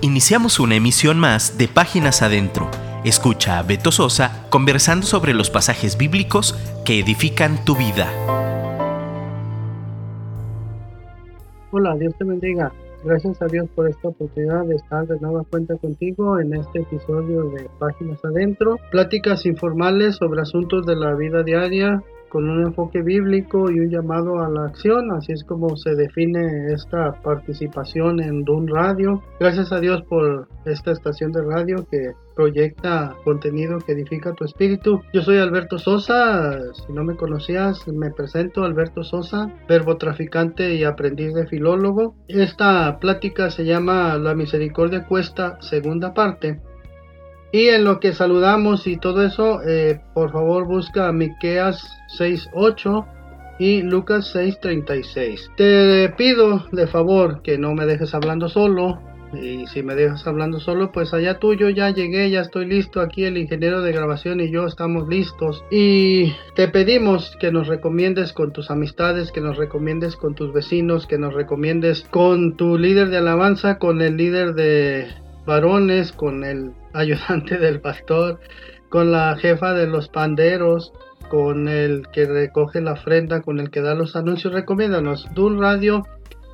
Iniciamos una emisión más de Páginas Adentro. Escucha a Beto Sosa conversando sobre los pasajes bíblicos que edifican tu vida. Hola, Dios te bendiga. Gracias a Dios por esta oportunidad de estar de nueva cuenta contigo en este episodio de Páginas Adentro. Pláticas informales sobre asuntos de la vida diaria con un enfoque bíblico y un llamado a la acción, así es como se define esta participación en Dun Radio. Gracias a Dios por esta estación de radio que proyecta contenido que edifica tu espíritu. Yo soy Alberto Sosa, si no me conocías, me presento Alberto Sosa, verbo traficante y aprendiz de filólogo. Esta plática se llama La misericordia cuesta, segunda parte. Y en lo que saludamos y todo eso, eh, por favor busca Miqueas 6.8 y Lucas 6.36. Te pido de favor que no me dejes hablando solo. Y si me dejas hablando solo, pues allá tú, yo ya llegué, ya estoy listo. Aquí el ingeniero de grabación y yo estamos listos. Y te pedimos que nos recomiendes con tus amistades, que nos recomiendes con tus vecinos, que nos recomiendes con tu líder de alabanza, con el líder de varones, con el ayudante del pastor, con la jefa de los panderos, con el que recoge la ofrenda, con el que da los anuncios. Recomiéndanos. Dun Radio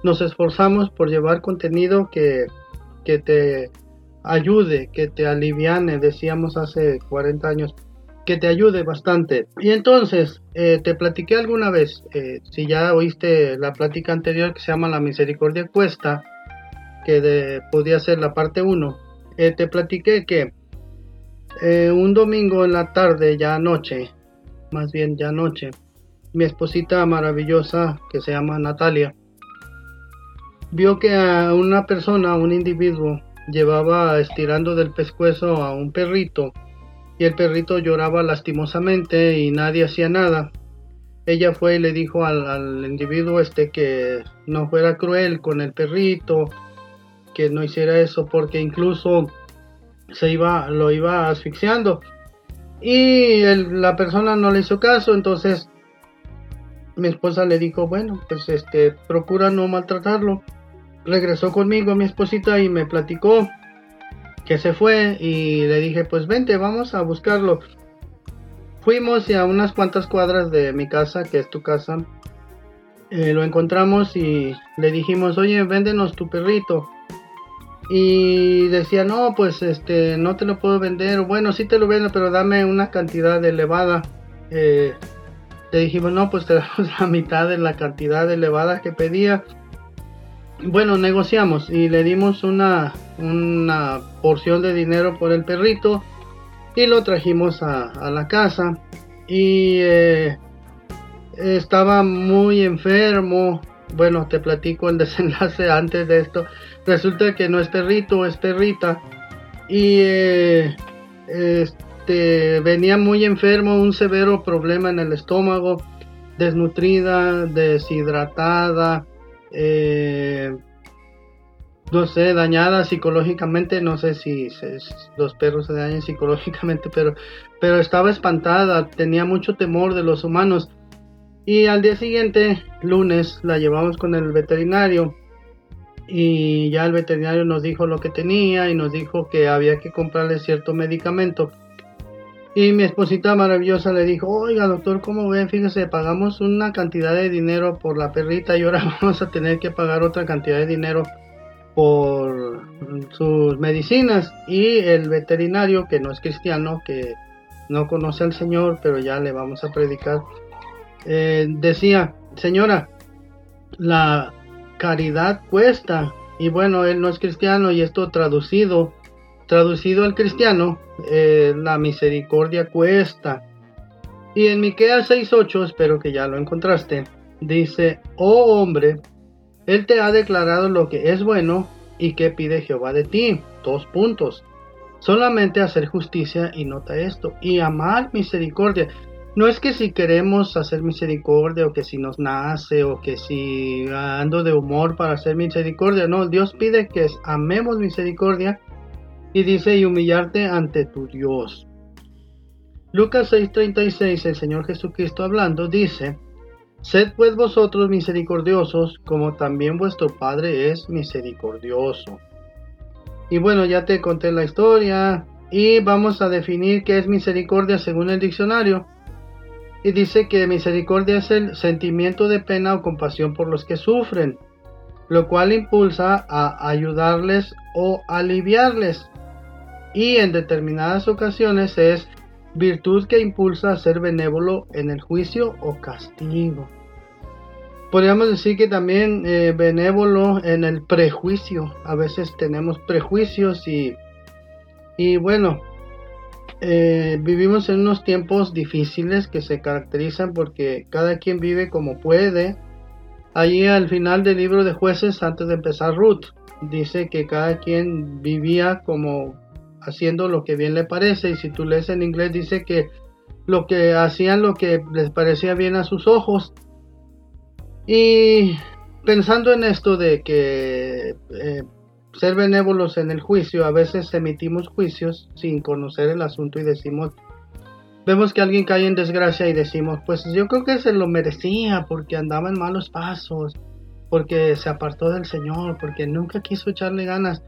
nos esforzamos por llevar contenido que, que te ayude, que te aliviane, decíamos hace 40 años, que te ayude bastante. Y entonces, eh, te platiqué alguna vez, eh, si ya oíste la plática anterior que se llama La Misericordia Cuesta, que podía ser la parte 1, eh, te platiqué que eh, un domingo en la tarde, ya anoche, más bien ya anoche, mi esposita maravillosa que se llama Natalia, vio que a una persona, un individuo, llevaba estirando del pescuezo a un perrito y el perrito lloraba lastimosamente y nadie hacía nada. Ella fue y le dijo al, al individuo este que no fuera cruel con el perrito, que no hiciera eso porque incluso se iba lo iba asfixiando. Y la persona no le hizo caso entonces mi esposa le dijo bueno pues este procura no maltratarlo regresó conmigo mi esposita y me platicó que se fue y le dije pues vente vamos a buscarlo fuimos y a unas cuantas cuadras de mi casa que es tu casa eh, lo encontramos y le dijimos oye véndenos tu perrito y decía no pues este no te lo puedo vender bueno sí te lo vendo pero dame una cantidad elevada eh, le dijimos no pues te damos la mitad de la cantidad elevada que pedía bueno negociamos y le dimos una una porción de dinero por el perrito y lo trajimos a, la casa y eh, estaba muy enfermo bueno, te platico el desenlace antes de esto. Resulta que no es perrito, es perrita. Y eh, este, venía muy enfermo, un severo problema en el estómago, desnutrida, deshidratada, eh, no sé, dañada psicológicamente, no sé si, los perros se dañan psicológicamente, pero, pero estaba espantada, tenía mucho temor de los humanos y al día siguiente, lunes, la llevamos con el veterinario y ya el veterinario nos dijo lo que tenía y nos dijo que había que comprarle cierto medicamento. Y mi esposita maravillosa le dijo, oiga doctor, ¿cómo ven? Fíjese, pagamos una cantidad de dinero por la perrita y ahora vamos a tener que pagar otra cantidad de dinero por sus medicinas. Y el veterinario, que no es cristiano, que no conoce al Señor, pero ya le vamos a predicar, eh, decía, señora, la caridad cuesta. Y bueno, él no es cristiano y esto traducido, traducido al cristiano, eh, la misericordia cuesta. Y en Miqueas 6.8, espero que ya lo encontraste, dice, oh hombre, él te ha declarado lo que es bueno y que pide Jehová de ti. Dos puntos. Solamente hacer justicia y nota esto. Y amar misericordia. No es que si queremos hacer misericordia o que si nos nace o que si ando de humor para hacer misericordia, no, Dios pide que amemos misericordia y dice y humillarte ante tu Dios. Lucas 6:36, el Señor Jesucristo hablando, dice, Sed pues vosotros misericordiosos como también vuestro Padre es misericordioso. Y bueno, ya te conté la historia y vamos a definir qué es misericordia según el diccionario. Y dice que misericordia es el sentimiento de pena o compasión por los que sufren, lo cual impulsa a ayudarles o aliviarles. Y en determinadas ocasiones es virtud que impulsa a ser benévolo en el juicio o castigo. Podríamos decir que también eh, benévolo en el prejuicio. A veces tenemos prejuicios y, y bueno, eh, vivimos en unos tiempos difíciles que se caracterizan porque cada quien vive como puede. Allí al final del libro de jueces, antes de empezar Ruth, dice que cada quien vivía como haciendo lo que bien le parece y si tú lees en inglés dice que lo que hacían lo que les parecía bien a sus ojos y pensando en esto de que eh, ser benévolos en el juicio, a veces emitimos juicios sin conocer el asunto y decimos, vemos que alguien cae en desgracia y decimos, pues yo creo que se lo merecía porque andaba en malos pasos, porque se apartó del Señor, porque nunca quiso echarle ganas,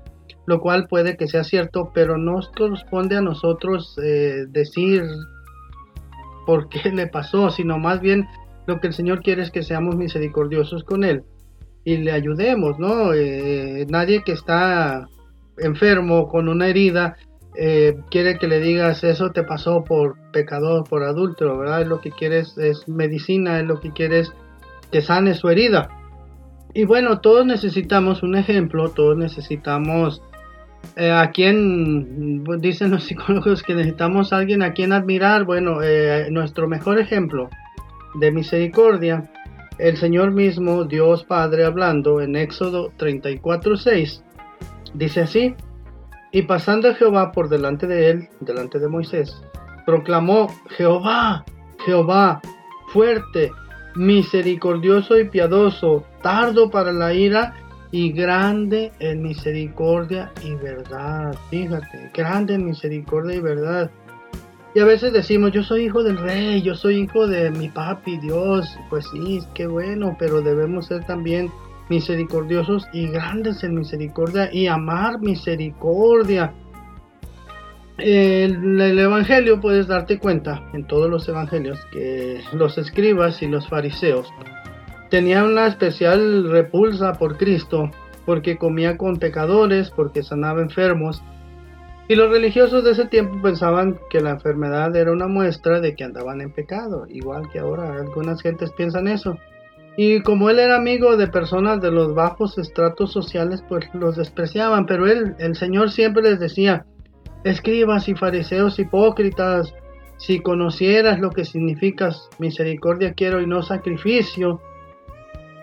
lo cual puede que sea cierto, pero no corresponde a nosotros eh, decir por qué le pasó, sino más bien lo que el Señor quiere es que seamos misericordiosos con Él y le ayudemos, ¿no? Eh, nadie que está enfermo con una herida eh, quiere que le digas eso te pasó por pecador, por adulto, ¿verdad? Lo que quieres es medicina, es lo que quieres que sane su herida. Y bueno, todos necesitamos un ejemplo, todos necesitamos eh, a quien, dicen los psicólogos que necesitamos a alguien a quien admirar. Bueno, nuestro mejor ejemplo de misericordia, el Señor mismo, Dios Padre, hablando en Éxodo 34:6, dice así: Y pasando Jehová por delante de él, delante de Moisés, proclamó: Jehová, Jehová, fuerte, misericordioso y piadoso, tardo para la ira y grande en misericordia y verdad. Fíjate, grande en misericordia y verdad. Y a veces decimos, yo soy hijo del rey, yo soy hijo de mi papi, Dios. Pues sí, qué bueno, pero debemos ser también misericordiosos y grandes en misericordia y amar misericordia. En el Evangelio puedes darte cuenta, en todos los Evangelios, que los escribas y los fariseos tenían una especial repulsa por Cristo, porque comía con pecadores, porque sanaba enfermos, y los religiosos de ese tiempo pensaban que la enfermedad era una muestra de que andaban en pecado, igual que ahora algunas gentes piensan eso. Y como él era amigo de personas de los bajos estratos sociales, pues los despreciaban, pero él, el Señor siempre les decía, escribas y fariseos hipócritas, si conocieras lo que significa misericordia quiero y no sacrificio.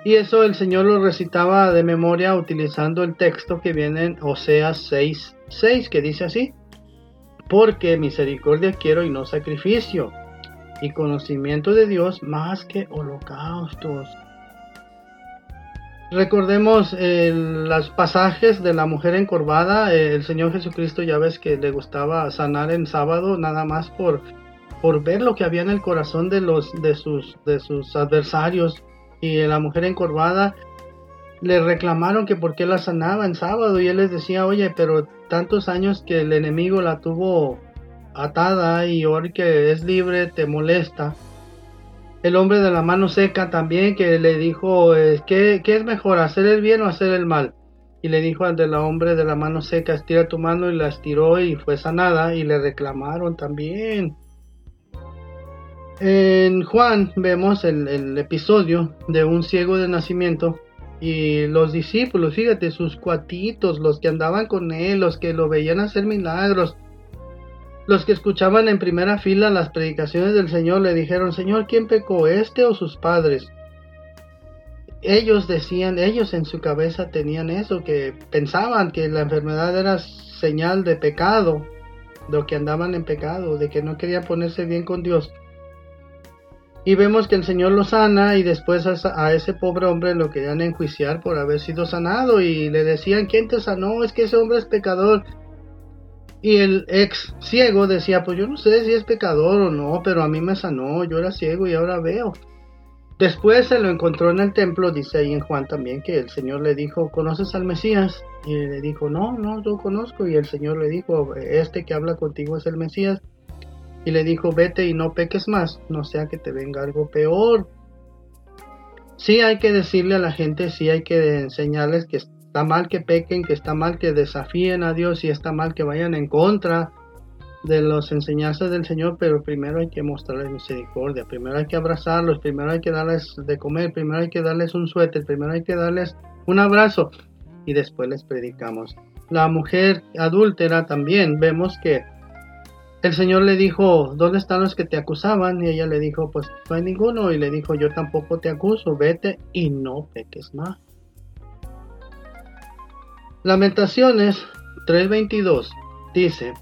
Y eso el Señor lo recitaba de memoria utilizando el texto que viene en Oseas 6, 6 que dice así, porque misericordia quiero y no sacrificio, y conocimiento de Dios más que holocaustos. Recordemos los pasajes de la mujer encorvada. El Señor Jesucristo ya ves que le gustaba sanar en sábado nada más por, por ver lo que había en el corazón de, los, de, sus, de sus adversarios. Y la mujer encorvada le reclamaron que por qué la sanaba en sábado y él les decía, oye, pero tantos años que el enemigo la tuvo atada y ahora que es libre te molesta. El hombre de la mano seca también que le dijo, eh, ¿qué, es mejor, hacer el bien o hacer el mal? Y le dijo al del hombre de la mano seca, estira tu mano y la estiró y fue sanada y le reclamaron también. En Juan vemos el, el episodio de un ciego de nacimiento y los discípulos, fíjate, sus cuatitos, los que andaban con él, los que lo veían hacer milagros, los que escuchaban en primera fila las predicaciones del Señor, le dijeron, Señor, ¿quién pecó, este o sus padres? Ellos decían, ellos en su cabeza tenían eso, que pensaban que la enfermedad era señal de pecado, de que andaban en pecado, de que no querían ponerse bien con Dios. Y vemos que el Señor lo sana y después a, ese pobre hombre lo querían enjuiciar por haber sido sanado y le decían, ¿quién te sanó? Es que ese hombre es pecador. Y el ex ciego decía, pues yo no sé si es pecador o no, pero a mí me sanó, yo era ciego y ahora veo. Después se lo encontró en el templo, dice ahí en Juan también, que el Señor le dijo, ¿conoces al Mesías? Y le dijo, no, no, lo conozco. Y el Señor le dijo, este que habla contigo es el Mesías. Y le dijo, vete y no peques más, no sea que te venga algo peor. Sí hay que decirle a la gente, sí hay que enseñarles que está mal que pequen, que está mal que desafíen a Dios y está mal que vayan en contra de las enseñanzas del Señor, pero primero hay que mostrarles misericordia, primero hay que abrazarlos, primero hay que darles de comer, primero hay que darles un suéter, primero hay que darles un abrazo y después les predicamos. La mujer adúltera también vemos que el Señor le dijo, ¿dónde están los que te acusaban? Y ella le dijo, pues no hay ninguno. Y le dijo, yo tampoco te acuso, vete y no peques más. Lamentaciones 3:22 dice,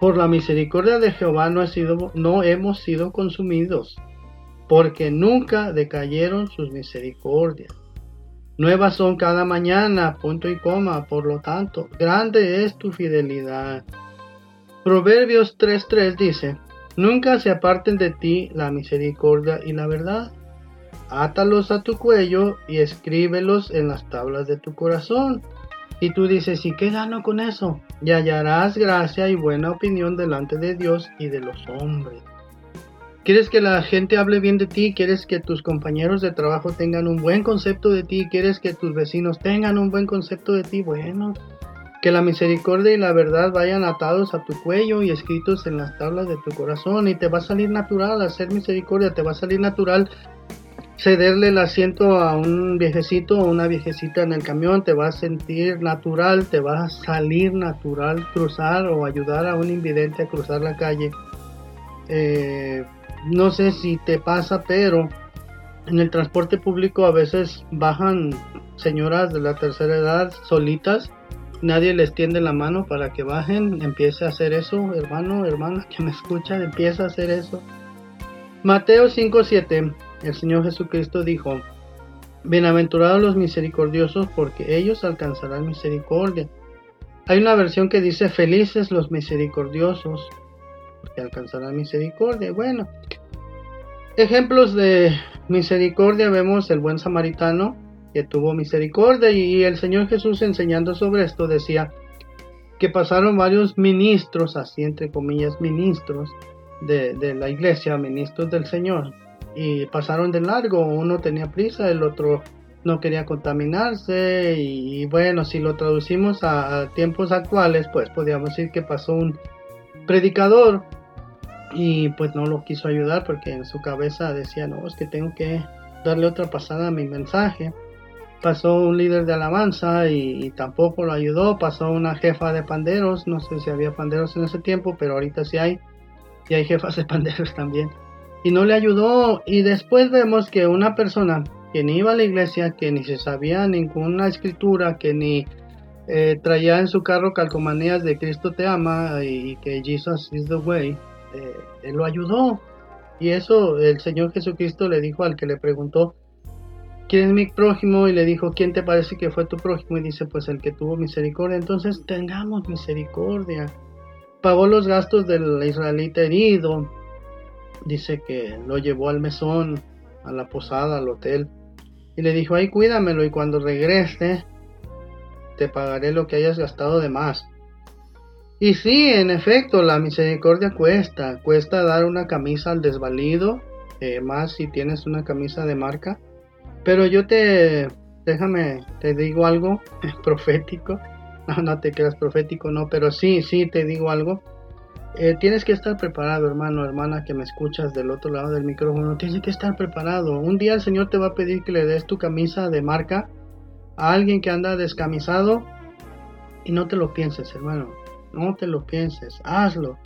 por la misericordia de Jehová no, sido, no hemos sido consumidos, porque nunca decayeron sus misericordias. Nuevas son cada mañana, punto y coma, por lo tanto, grande es tu fidelidad. Proverbios 3.3 dice, Nunca se aparten de ti la misericordia y la verdad. Átalos a tu cuello y escríbelos en las tablas de tu corazón. Y tú dices, ¿y qué gano con eso? Y hallarás gracia y buena opinión delante de Dios y de los hombres. ¿Quieres que la gente hable bien de ti? ¿Quieres que tus compañeros de trabajo tengan un buen concepto de ti? ¿Quieres que tus vecinos tengan un buen concepto de ti? Bueno, que la misericordia y la verdad vayan atados a tu cuello y escritos en las tablas de tu corazón y te va a salir natural hacer misericordia, te va a salir natural cederle el asiento a un viejecito o una viejecita en el camión, te va a sentir natural, te va a salir natural cruzar o ayudar a un invidente a cruzar la calle. Eh, no sé si te pasa, pero en el transporte público a veces bajan señoras de la tercera edad solitas. Nadie les tiende la mano para que bajen. Empiece a hacer eso, hermano, hermana que me escucha, empieza a hacer eso. Mateo 5:7 el Señor Jesucristo dijo, Bienaventurados los misericordiosos porque ellos alcanzarán misericordia. Hay una versión que dice, felices los misericordiosos porque alcanzarán misericordia. Bueno, ejemplos de misericordia vemos el buen samaritano que tuvo misericordia y el Señor Jesús enseñando sobre esto decía que pasaron varios ministros, así entre comillas ministros de, de la iglesia, ministros del Señor, y pasaron de largo. Uno tenía prisa, el otro no quería contaminarse y, bueno, si lo traducimos a, tiempos actuales, pues podríamos decir que pasó un predicador y pues no lo quiso ayudar porque en su cabeza decía, no, es que tengo que darle otra pasada a mi mensaje. Pasó un líder de alabanza y, tampoco lo ayudó. Pasó una jefa de panderos. No sé si había panderos en ese tiempo, pero ahorita sí hay. Y hay jefas de panderos también y no le ayudó. Y después vemos que una persona que ni iba a la iglesia, que ni se sabía ninguna escritura, que ni eh, traía en su carro calcomanías de Cristo te ama y que Jesus is the way, eh, él lo ayudó. Y eso el Señor Jesucristo le dijo al que le preguntó, ¿quién es mi prójimo? Y le dijo, ¿quién te parece que fue tu prójimo? Y dice, pues el que tuvo misericordia. Entonces tengamos misericordia. Pagó los gastos del israelita herido, dice que lo llevó al mesón, a la posada, al hotel, y le dijo, ay, cuídamelo y cuando regrese te pagaré lo que hayas gastado de más. Y sí, en efecto, la misericordia cuesta, cuesta dar una camisa al desvalido, eh, más si tienes una camisa de marca. Pero yo te, déjame, te digo algo profético. No, no te creas profético, no, pero sí, sí, te digo algo. Eh, tienes que estar preparado, hermano, hermana, que me escuchas del otro lado del micrófono. Tienes que estar preparado. Un día el Señor te va a pedir que le des tu camisa de marca a alguien que anda descamisado y no te lo pienses, hermano. No te lo pienses. Hazlo.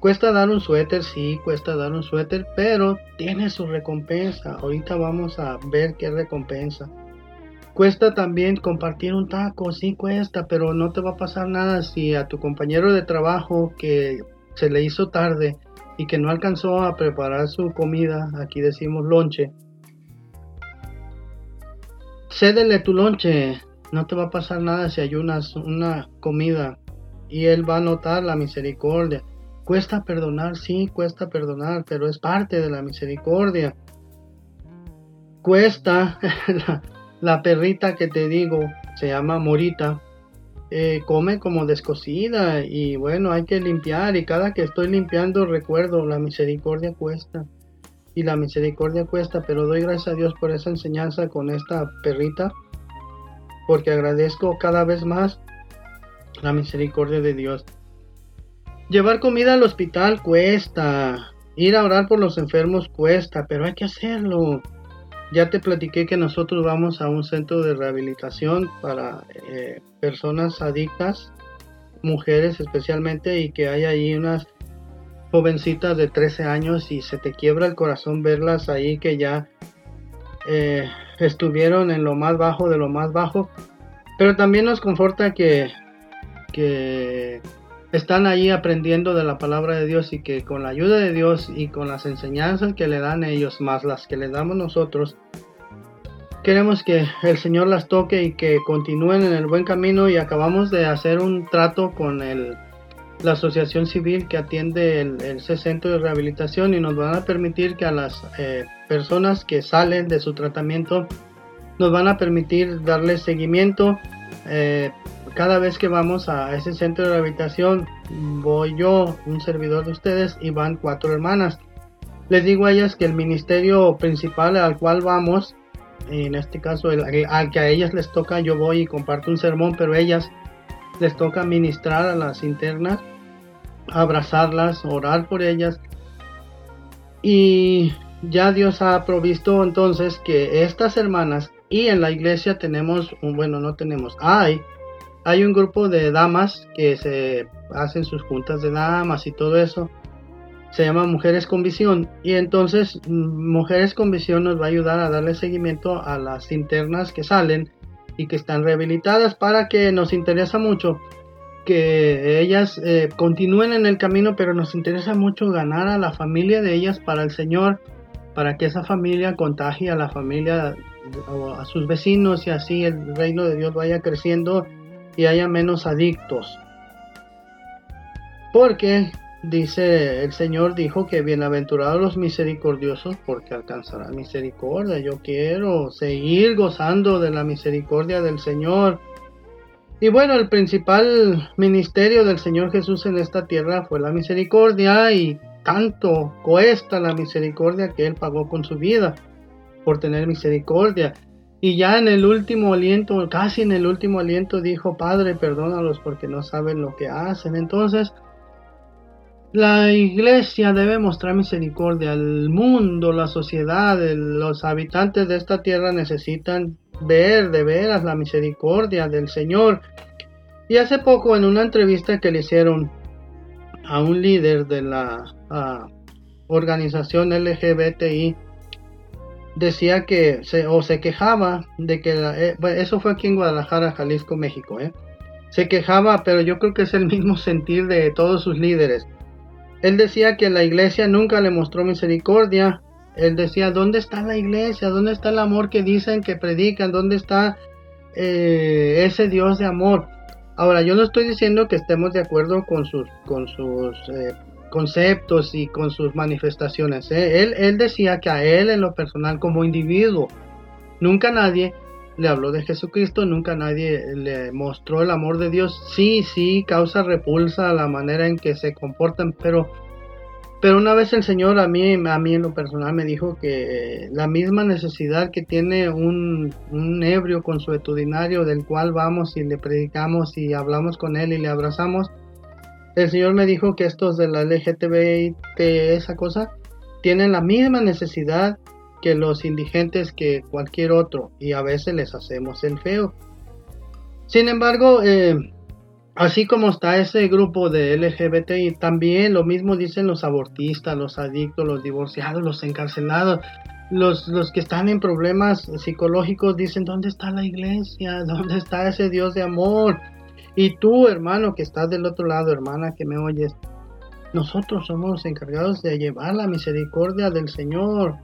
Cuesta dar un suéter, sí, cuesta dar un suéter, pero tiene su recompensa. Ahorita vamos a ver qué recompensa. Cuesta también compartir un taco, sí cuesta, pero no te va a pasar nada si a tu compañero de trabajo que se le hizo tarde y que no alcanzó a preparar su comida, aquí decimos lonche, cédele tu lonche, no te va a pasar nada si ayunas una comida y él va a notar la misericordia. Cuesta perdonar, sí, cuesta perdonar, pero es parte de la misericordia. Cuesta, la, perrita que te digo, se llama Morita, eh, come como descosida y bueno, hay que limpiar y cada que estoy limpiando recuerdo, la misericordia cuesta y la misericordia cuesta, pero doy gracias a Dios por esa enseñanza con esta perrita, porque agradezco cada vez más la misericordia de Dios. Llevar comida al hospital cuesta, ir a orar por los enfermos cuesta, pero hay que hacerlo. Ya te platiqué que nosotros vamos a un centro de rehabilitación para eh, personas adictas, mujeres especialmente, y que hay ahí unas jovencitas de 13 años y se te quiebra el corazón verlas ahí que ya eh, estuvieron en lo más bajo de lo más bajo. Pero también nos conforta que, que están ahí aprendiendo de la palabra de Dios y que con la ayuda de Dios y con las enseñanzas que le dan ellos más las que le damos nosotros, queremos que el Señor las toque y que continúen en el buen camino y acabamos de hacer un trato con el la asociación civil que atiende el, centro de rehabilitación y nos van a permitir que a las eh, personas que salen de su tratamiento nos van a permitir darle seguimiento. Eh, cada vez que vamos a ese centro de rehabilitación, voy yo, un servidor de ustedes, y van cuatro hermanas. Les digo a ellas que el ministerio principal al cual vamos, en este caso al que a ellas les toca, yo voy y comparto un sermón, pero ellas les toca ministrar a las internas, abrazarlas, orar por ellas. Y ya Dios ha provisto entonces que estas hermanas y en la iglesia tenemos, bueno, no tenemos, hay, hay un grupo de damas que se hacen sus juntas de damas y todo eso. Se llama Mujeres con Visión y entonces Mujeres con Visión nos va a ayudar a darle seguimiento a las internas que salen y que están rehabilitadas para que nos interesa mucho que ellas eh, continúen en el camino, pero nos interesa mucho ganar a la familia de ellas para el Señor, para que esa familia contagie a la familia o a sus vecinos y así el reino de Dios vaya creciendo y haya menos adictos. Porque dice el Señor dijo que bienaventurados los misericordiosos porque alcanzarán misericordia. Yo quiero seguir gozando de la misericordia del Señor. Y bueno, el principal ministerio del Señor Jesús en esta tierra fue la misericordia y tanto cuesta la misericordia que Él pagó con su vida por tener misericordia. Y ya en el último aliento, casi en el último aliento, dijo, Padre, perdónalos porque no saben lo que hacen. Entonces, la iglesia debe mostrar misericordia. El mundo, la sociedad, los habitantes de esta tierra necesitan ver de veras la misericordia del Señor. Y hace poco en una entrevista que le hicieron a un líder de la organización LGBTI, decía que se, o se quejaba de que eh, eso fue aquí en Guadalajara, Jalisco, México, ¿eh? se quejaba, pero yo creo que es el mismo sentir de todos sus líderes él decía que la iglesia nunca le mostró misericordia. Él decía, ¿dónde está la iglesia? ¿Dónde está el amor que dicen que predican? ¿Dónde está eh, ese Dios de amor? Ahora, yo no estoy diciendo que estemos de acuerdo con sus, con sus eh, conceptos y con sus manifestaciones. ¿eh? Él, él decía que a él en lo personal como individuo, nunca nadie le habló de Jesucristo, nunca nadie le mostró el amor de Dios. Sí, sí, causa repulsa la manera en que se comportan, pero, pero una vez el Señor a mí, a mí en lo personal me dijo que la misma necesidad que tiene un, un ebrio consuetudinario del cual vamos y le predicamos y hablamos con él y le abrazamos, el Señor me dijo que estos de la LGTB esa cosa, tienen la misma necesidad que los indigentes que cualquier otro y a veces les hacemos el feo. Sin embargo, eh, así como está ese grupo de LGBTI, también lo mismo dicen los abortistas, los adictos, los divorciados, los encarcelados, los, los que están en problemas psicológicos dicen, ¿dónde está la iglesia? ¿Dónde está ese Dios de amor? Y tú, hermano, que estás del otro lado, hermana, que me oyes, nosotros somos los encargados de llevar la misericordia del Señor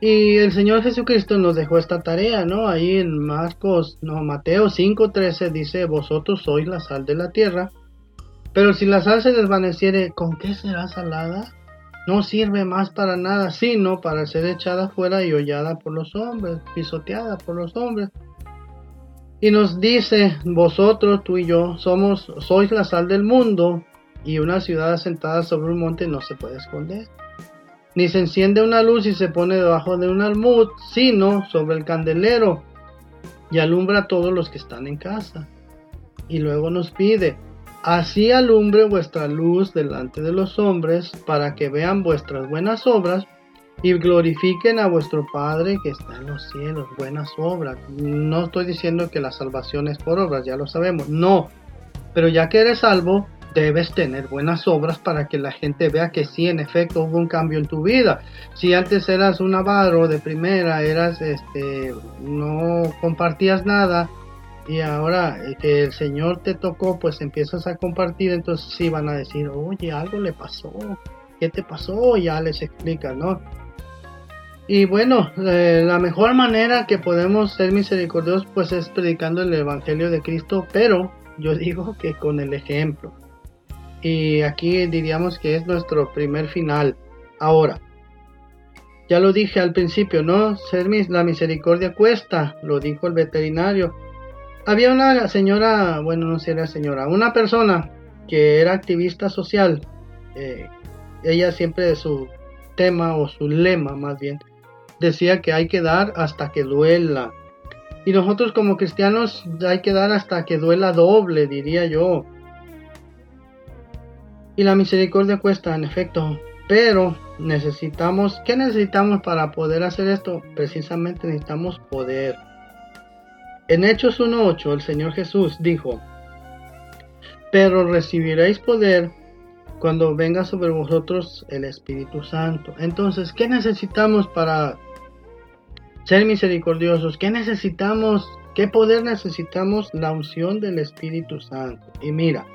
y el Señor Jesucristo nos dejó esta tarea, ¿no? Ahí en Marcos, no, Mateo 5:13 dice, vosotros sois la sal de la tierra, pero si la sal se desvaneciere, ¿con qué será salada? no sirve más para nada, sino para ser echada fuera y hollada por los hombres, pisoteada por los hombres. Y nos dice, vosotros, tú y yo, somos, sois la sal del mundo, y una ciudad asentada sobre un monte no se puede esconder. Ni se enciende una luz y se pone debajo de un almud, sino sobre el candelero, y alumbra a todos los que están en casa. Y luego nos pide, así alumbre vuestra luz delante de los hombres, para que vean vuestras buenas obras y glorifiquen a vuestro Padre que está en los cielos, buenas obras. No estoy diciendo que la salvación es por obras, ya lo sabemos, no. Pero ya que eres salvo, debes tener buenas obras para que la gente vea que sí, en efecto, hubo un cambio en tu vida. Si antes eras un avaro de primera, eras, este, no compartías nada, y ahora que el Señor te tocó, pues empiezas a compartir, entonces sí van a decir, oye, algo le pasó, ¿qué te pasó? Ya les explicas, ¿no? Y bueno, eh, la mejor manera que podemos ser misericordiosos pues es predicando el Evangelio de Cristo, pero yo digo que con el ejemplo. Y aquí diríamos que es nuestro primer final. Ahora, ya lo dije al principio, ¿no? Ser la misericordia cuesta, lo dijo el veterinario. Había una señora, bueno, no sé, era señora, una persona que era activista social. Eh, ella siempre su tema o su lema más bien decía que hay que dar hasta que duela. Y nosotros como cristianos hay que dar hasta que duela doble, diría yo. Y la misericordia cuesta, en efecto. Pero necesitamos, ¿qué necesitamos para poder hacer esto? Precisamente necesitamos poder. En Hechos 1.8 el Señor Jesús dijo, pero recibiréis poder cuando venga sobre vosotros el Espíritu Santo. Entonces, ¿qué necesitamos para ser misericordiosos. ¿Qué necesitamos? ¿Qué poder necesitamos? La unción del Espíritu Santo. Y mira,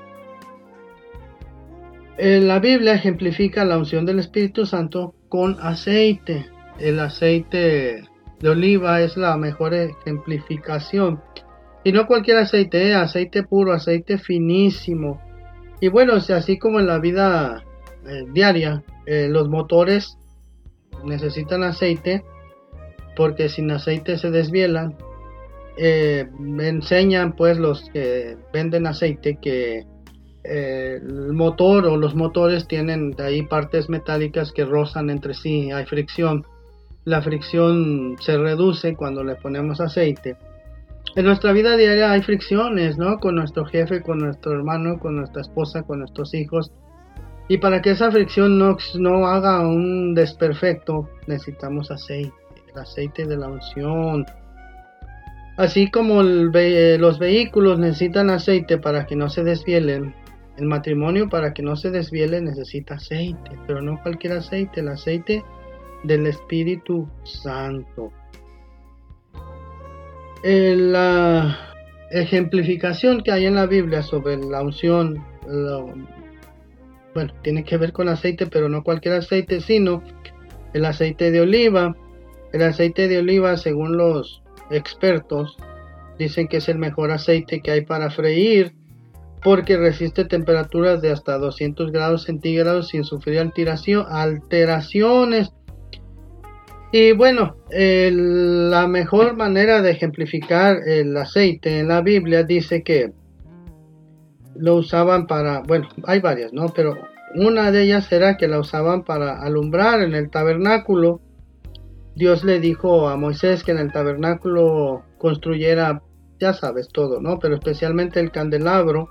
en la Biblia ejemplifica la unción del Espíritu Santo con aceite. El aceite de oliva es la mejor ejemplificación. Y no cualquier aceite, ¿eh? aceite puro, aceite finísimo. Y bueno, así como en la vida eh, diaria, eh, los motores necesitan aceite, porque sin aceite se desvielan. Eh, enseñan pues los que venden aceite que eh, el motor o los motores tienen ahí partes metálicas que rozan entre sí, hay fricción. La fricción se reduce cuando le ponemos aceite. En nuestra vida diaria hay fricciones, ¿no? Con nuestro jefe, con nuestro hermano, con nuestra esposa, con nuestros hijos. Y para que esa fricción no, no haga un desperfecto, necesitamos aceite aceite de la unción. Así como los vehículos necesitan aceite para que no se desvielen, el matrimonio para que no se desviele necesita aceite, pero no cualquier aceite, el aceite del Espíritu Santo. La ejemplificación que hay en la Biblia sobre la unción, bueno, tiene que ver con aceite, pero no cualquier aceite, sino el aceite de oliva, el aceite de oliva, según los expertos, dicen que es el mejor aceite que hay para freír porque resiste temperaturas de hasta 200 grados centígrados sin sufrir alteraciones. Y bueno, la mejor manera de ejemplificar el aceite en la Biblia dice que lo usaban para, bueno, hay varias, ¿no? Pero una de ellas era que la usaban para alumbrar en el tabernáculo Dios le dijo a Moisés que en el tabernáculo construyera, ya sabes todo, ¿no? Pero especialmente el candelabro.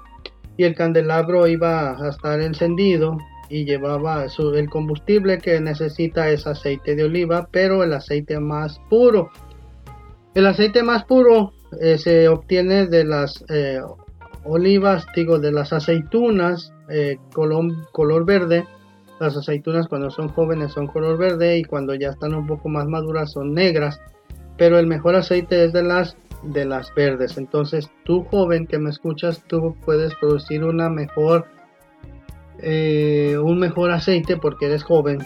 Y el candelabro iba a estar encendido y llevaba el combustible que necesita es aceite de oliva, pero el aceite más puro. El aceite más puro eh, se obtiene de las eh, olivas, digo, de las aceitunas eh, color verde las aceitunas cuando son jóvenes son color verde y cuando ya están un poco más maduras son negras. Pero el mejor aceite es de las de las verdes. Entonces, tú joven que me escuchas, tú puedes producir una mejor eh, un mejor aceite porque eres joven.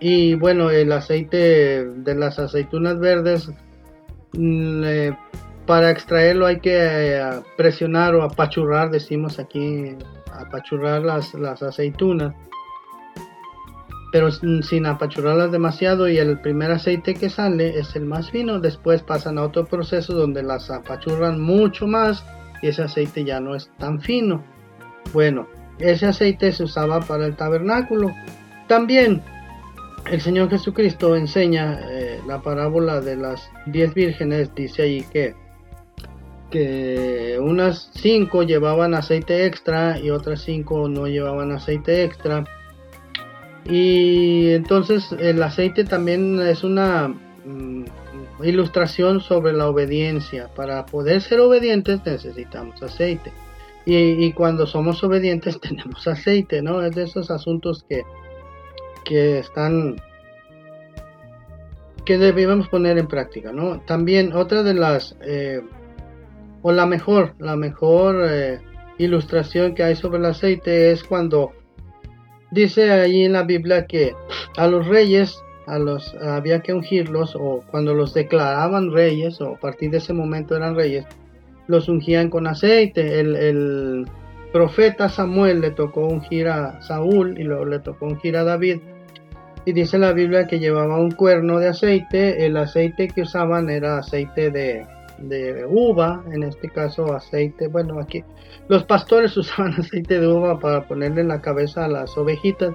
Y bueno, el aceite de las aceitunas verdes mm, para extraerlo hay que eh, presionar o apachurrar, decimos aquí, apachurrar las, las aceitunas pero sin apachurarlas demasiado y el primer aceite que sale es el más fino. Después pasan a otro proceso donde las apachurran mucho más y ese aceite ya no es tan fino. Bueno, ese aceite se usaba para el tabernáculo. También el Señor Jesucristo enseña eh, la parábola de las diez vírgenes, dice allí que, que unas cinco llevaban aceite extra y otras cinco no llevaban aceite extra. Y entonces el aceite también es una mm, ilustración sobre la obediencia. Para poder ser obedientes necesitamos aceite. Y, cuando somos obedientes tenemos aceite, ¿no? Es de esos asuntos que, que están que debemos poner en práctica, ¿no? También otra de las eh, o la mejor, la mejor eh, ilustración que hay sobre el aceite es cuando dice ahí en la Biblia que a los reyes a los había que ungirlos o cuando los declaraban reyes o a partir de ese momento eran reyes los ungían con aceite el, profeta Samuel le tocó ungir a Saúl y luego le tocó ungir a David y dice la Biblia que llevaba un cuerno de aceite. El aceite que usaban era aceite de, uva, en este caso aceite, bueno, aquí los pastores usaban aceite de uva para ponerle en la cabeza a las ovejitas.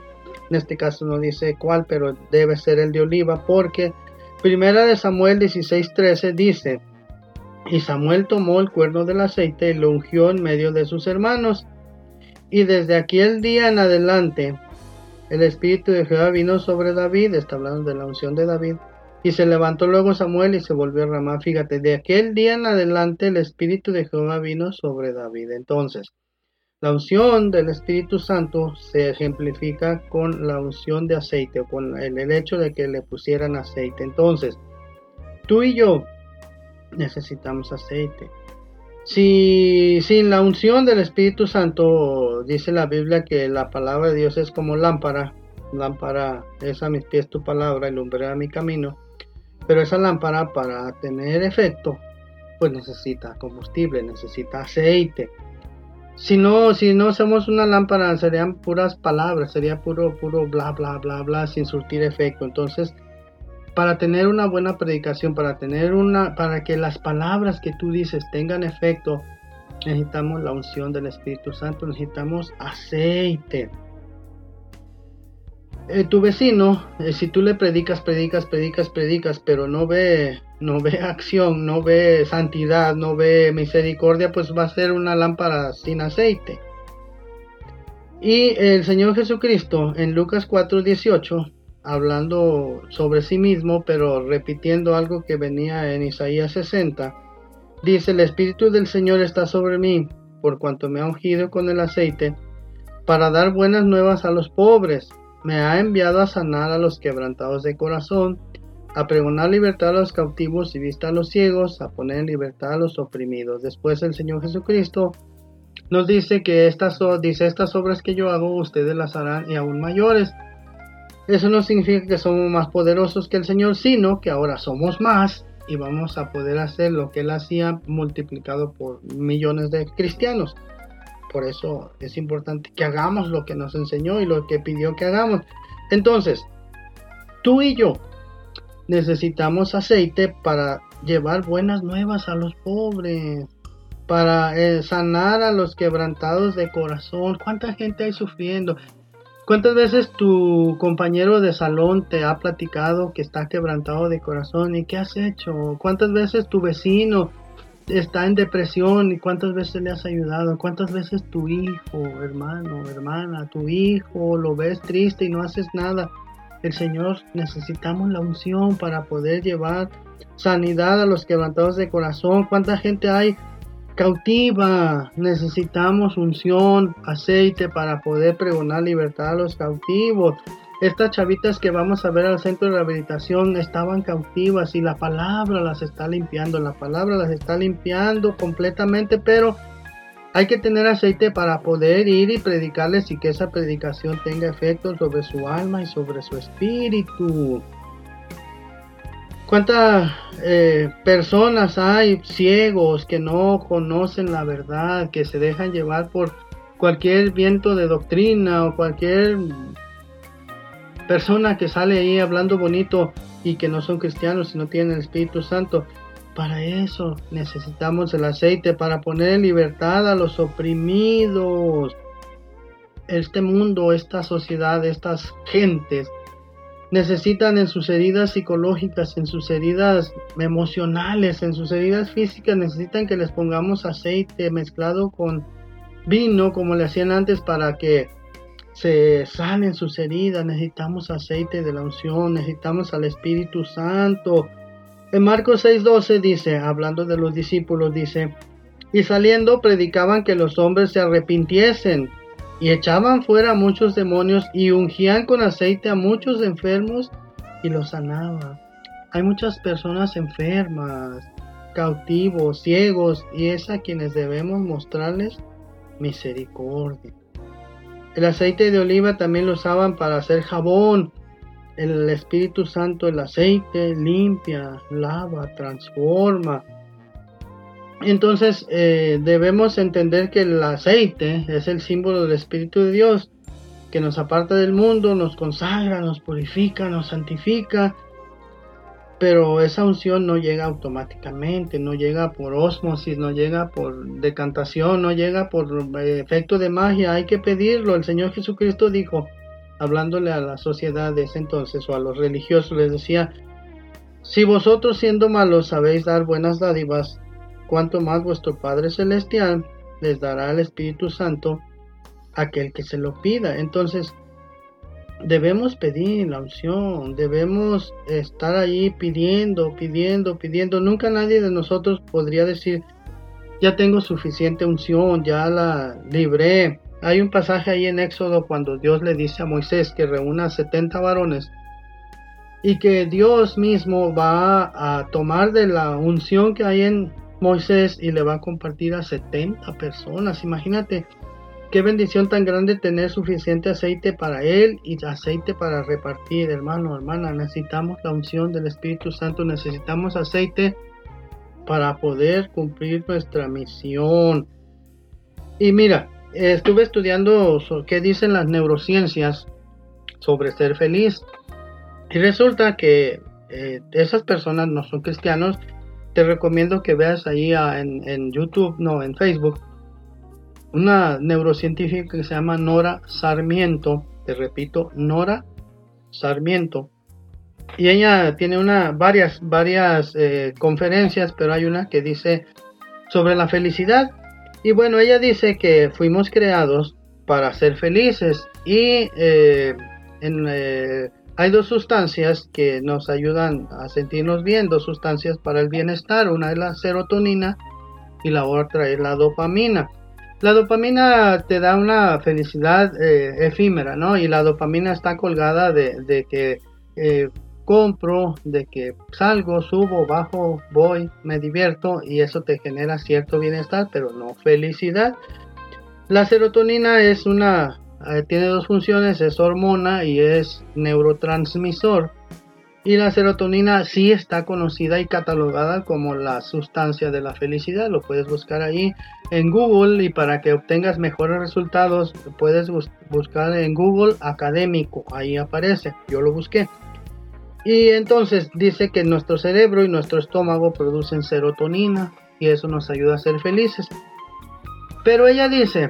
En este caso no dice cuál, pero debe ser el de oliva, porque primera de Samuel 16:13 dice, y Samuel tomó el cuerno del aceite y lo ungió en medio de sus hermanos. Y desde aquel día en adelante el Espíritu de Jehová vino sobre David, está hablando de la unción de David, y se levantó luego Samuel y se volvió a Ramá. Fíjate, de aquel día en adelante el Espíritu de Jehová vino sobre David. Entonces, la unción del Espíritu Santo se ejemplifica con la unción de aceite, con el, hecho de que le pusieran aceite. Entonces, tú y yo necesitamos aceite. Si sin la unción del Espíritu Santo, dice la Biblia que la palabra de Dios es como lámpara, lámpara es a mis pies tu palabra y lumbrera mi camino, pero esa lámpara para tener efecto, pues necesita combustible, necesita aceite. Si no, si no somos una lámpara, serían puras palabras, sería puro, puro bla, bla, bla, bla, sin surtir efecto. Entonces, para tener una buena predicación, para tener una, para que las palabras que tú dices tengan efecto, necesitamos la unción del Espíritu Santo, necesitamos aceite. Eh, tu vecino, eh, si tú le predicas, predicas, predicas, predicas, pero no ve, no ve acción, no ve santidad, no ve misericordia, pues va a ser una lámpara sin aceite. Y el Señor Jesucristo en Lucas 4:18 hablando sobre sí mismo, pero repitiendo algo que venía en Isaías 60. Dice, el Espíritu del Señor está sobre mí, por cuanto me ha ungido con el aceite, para dar buenas nuevas a los pobres. Me ha enviado a sanar a los quebrantados de corazón, a pregonar libertad a los cautivos y vista a los ciegos, a poner en libertad a los oprimidos. Después el Señor Jesucristo nos dice que estas, dice, estas obras que yo hago, ustedes las harán y aún mayores eso no significa que somos más poderosos que el Señor, sino que ahora somos más y vamos a poder hacer lo que Él hacía multiplicado por millones de cristianos. Por eso es importante que hagamos lo que nos enseñó y lo que pidió que hagamos. Entonces, tú y yo necesitamos aceite para llevar buenas nuevas a los pobres, para eh, sanar a los quebrantados de corazón. ¿Cuánta gente hay sufriendo? ¿Cuántas veces tu compañero de salón te ha platicado que está quebrantado de corazón y qué has hecho? ¿Cuántas veces tu vecino está en depresión y cuántas veces le has ayudado? ¿Cuántas veces tu hijo, hermano, hermana, tu hijo lo ves triste y no haces nada? El Señor necesitamos la unción para poder llevar sanidad a los quebrantados de corazón. ¿Cuánta gente hay cautiva. Necesitamos unción, aceite para poder pregonar libertad a los cautivos. Estas chavitas que vamos a ver al centro de rehabilitación estaban cautivas y la palabra las está limpiando, la palabra las está limpiando completamente, pero hay que tener aceite para poder ir y predicarles y que esa predicación tenga efecto sobre su alma y sobre su espíritu. ¿Cuántas eh, personas hay ciegos que no conocen la verdad, que se dejan llevar por cualquier viento de doctrina o cualquier persona que sale ahí hablando bonito y que no son cristianos y no tienen el Espíritu Santo. Para eso necesitamos el aceite, para poner en libertad a los oprimidos. Este mundo, esta sociedad, estas gentes necesitan en sus heridas psicológicas, en sus heridas emocionales, en sus heridas físicas, necesitan que les pongamos aceite mezclado con vino como le hacían antes para que se salen sus heridas, necesitamos aceite de la unción, necesitamos al Espíritu Santo. En Marcos 6:12 dice, hablando de los discípulos, dice, y saliendo predicaban que los hombres se arrepintiesen y echaban fuera muchos demonios y ungían con aceite a muchos enfermos y los sanaba. Hay muchas personas enfermas, cautivos, ciegos y es a quienes debemos mostrarles misericordia. El aceite de oliva también lo usaban para hacer jabón. El Espíritu Santo, el aceite limpia, lava, transforma. Entonces eh, debemos entender que el aceite es el símbolo del Espíritu de Dios, que nos aparta del mundo, nos consagra, nos purifica, nos santifica pero esa unción no llega automáticamente, no llega por osmosis, no llega por decantación, no llega por eh, efecto de magia, hay que pedirlo. El Señor Jesucristo dijo, hablándole a la sociedad de ese entonces o a los religiosos, les decía, si vosotros siendo malos sabéis dar buenas dádivas, cuanto más vuestro Padre Celestial les dará el Espíritu Santo aquel que se lo pida. Entonces, debemos pedir la unción, debemos estar ahí pidiendo, pidiendo, pidiendo. Nunca nadie de nosotros podría decir, ya tengo suficiente unción, ya la libré. Hay un pasaje ahí en Éxodo cuando Dios le dice a Moisés que reúna 70 varones y que Dios mismo va a tomar de la unción que hay en Moisés y le va a compartir a 70 personas. Imagínate, Qué bendición tan grande tener suficiente aceite para Él y aceite para repartir, hermano, hermana. Necesitamos la unción del Espíritu Santo, necesitamos aceite para poder cumplir nuestra misión. Y mira, estuve estudiando qué dicen las neurociencias sobre ser feliz. Y resulta que eh, esas personas no son cristianos. Te recomiendo que veas ahí en, en YouTube, no, en Facebook una neurocientífica que se llama Nora Sarmiento, te repito, Nora Sarmiento. Y ella tiene una, varias, varias eh, conferencias, pero hay una que dice sobre la felicidad. Y bueno, ella dice que fuimos creados para ser felices y eh, eh, hay dos sustancias que nos ayudan a sentirnos bien, dos sustancias para el bienestar. Una es la serotonina y la otra es la dopamina. La dopamina te da una felicidad eh, efímera, ¿no? Y la dopamina está colgada de, que eh, compro, de que salgo, subo, bajo, voy, me divierto y eso te genera cierto bienestar, pero no felicidad. La serotonina es una, eh, tiene dos funciones, es hormona y es neurotransmisor. Y la serotonina sí está conocida y catalogada como la sustancia de la felicidad. Lo puedes buscar ahí en Google y para que obtengas mejores resultados puedes buscar en Google académico. Ahí aparece. Yo lo busqué. Y entonces dice que nuestro cerebro y nuestro estómago producen serotonina y eso nos ayuda a ser felices. Pero ella dice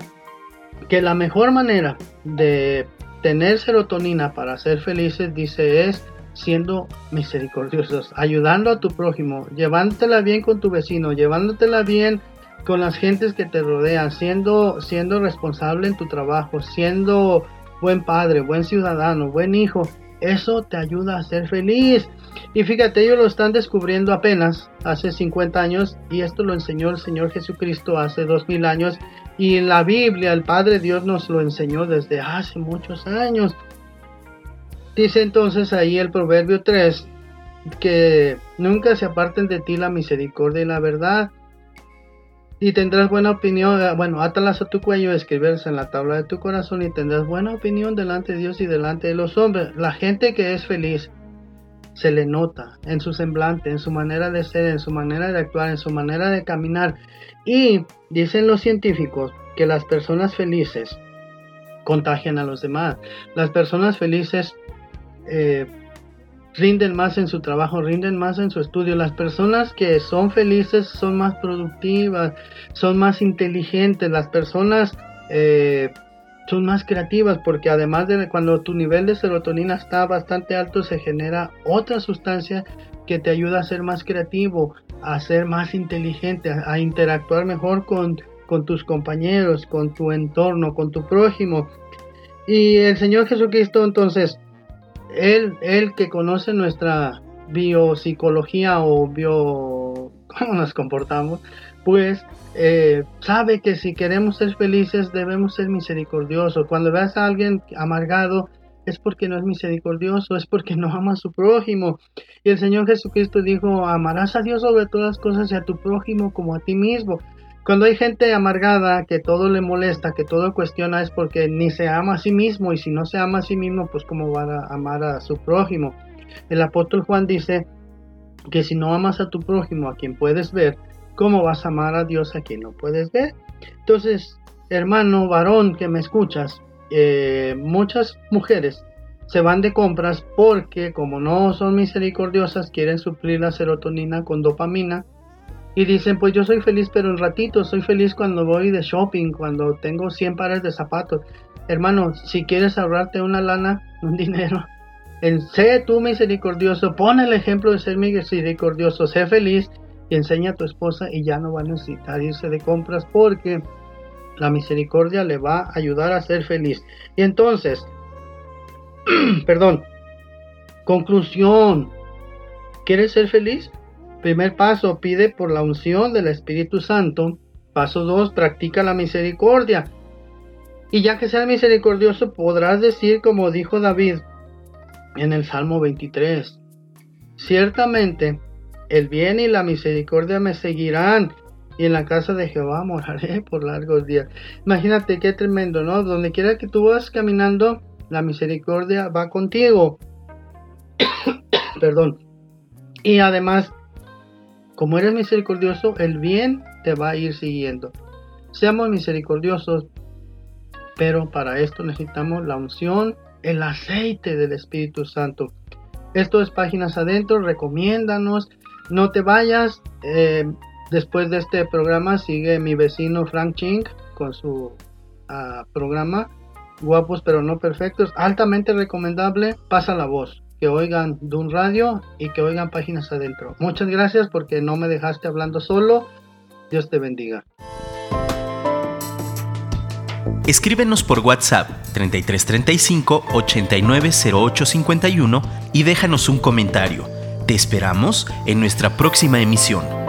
que la mejor manera de tener serotonina para ser felices, dice, es siendo misericordiosos, ayudando a tu prójimo, llevándotela bien con tu vecino, llevándotela bien con las gentes que te rodean, siendo, siendo responsable en tu trabajo, siendo buen padre, buen ciudadano, buen hijo, eso te ayuda a ser feliz. Y fíjate, ellos lo están descubriendo apenas hace 50 años y esto lo enseñó el Señor Jesucristo hace 2000 años y en la Biblia el Padre Dios nos lo enseñó desde hace muchos años. Dice entonces ahí el Proverbio 3 que nunca se aparten de ti la misericordia y la verdad. Y tendrás buena opinión, eh, bueno, átalas a tu cuello, escribirlas en la tabla de tu corazón y tendrás buena opinión delante de Dios y delante de los hombres. La gente que es feliz se le nota en su semblante, en su manera de ser, en su manera de actuar, en su manera de caminar. Y dicen los científicos que las personas felices contagian a los demás. Las personas felices eh, rinden más en su trabajo, rinden más en su estudio. Las personas que son felices son más productivas, son más inteligentes. Las personas eh, son más creativas porque además de cuando tu nivel de serotonina está bastante alto se genera otra sustancia que te ayuda a ser más creativo, a ser más inteligente, a, interactuar mejor con, con tus compañeros, con tu entorno, con tu prójimo. Y el Señor Jesucristo entonces él, él que conoce nuestra biopsicología o bio... cómo nos comportamos, pues eh, sabe que si queremos ser felices debemos ser misericordiosos. Cuando veas a alguien amargado es porque no es misericordioso, es porque no ama a su prójimo. Y el Señor Jesucristo dijo, amarás a Dios sobre todas las cosas y a tu prójimo como a ti mismo. Cuando hay gente amargada que todo le molesta, que todo cuestiona, es porque ni se ama a sí mismo y si no se ama a sí mismo, pues cómo va a amar a su prójimo. El apóstol Juan dice que si no amas a tu prójimo, a quien puedes ver, ¿cómo vas a amar a Dios a quien no puedes ver? Entonces, hermano, varón que me escuchas, eh, muchas mujeres se van de compras porque como no son misericordiosas, quieren suplir la serotonina con dopamina y dicen, pues yo soy feliz, pero en ratito, soy feliz cuando voy de shopping, cuando tengo 100 pares de zapatos. Hermano, si quieres ahorrarte una lana, un dinero, en sé tú misericordioso, pon el ejemplo de ser misericordioso, sé feliz y enseña a tu esposa y ya no va a necesitar irse de compras porque la misericordia le va a ayudar a ser feliz. Y entonces, perdón, conclusión, ¿quieres ser feliz? Primer paso, pide por la unción del Espíritu Santo. Paso 2, practica la misericordia. Y ya que seas misericordioso, podrás decir como dijo David en el Salmo 23. Ciertamente, el bien y la misericordia me seguirán, y en la casa de Jehová moraré por largos días. Imagínate qué tremendo, ¿no? Donde quiera que tú vas caminando, la misericordia va contigo. Perdón. Y además, como eres misericordioso, el bien te va a ir siguiendo. Seamos misericordiosos, pero para esto necesitamos la unción, el aceite del Espíritu Santo. Esto es Páginas Adentro, recomiéndanos, no te vayas. Eh, después de este programa sigue mi vecino Frank Ching con su ah, programa Guapos pero no perfectos, altamente recomendable, pasa la voz que oigan Dun Radio y que oigan páginas adentro. Muchas gracias porque no me dejaste hablando solo. Dios te bendiga. Escríbenos por WhatsApp 3335 890851 y déjanos un comentario. Te esperamos en nuestra próxima emisión.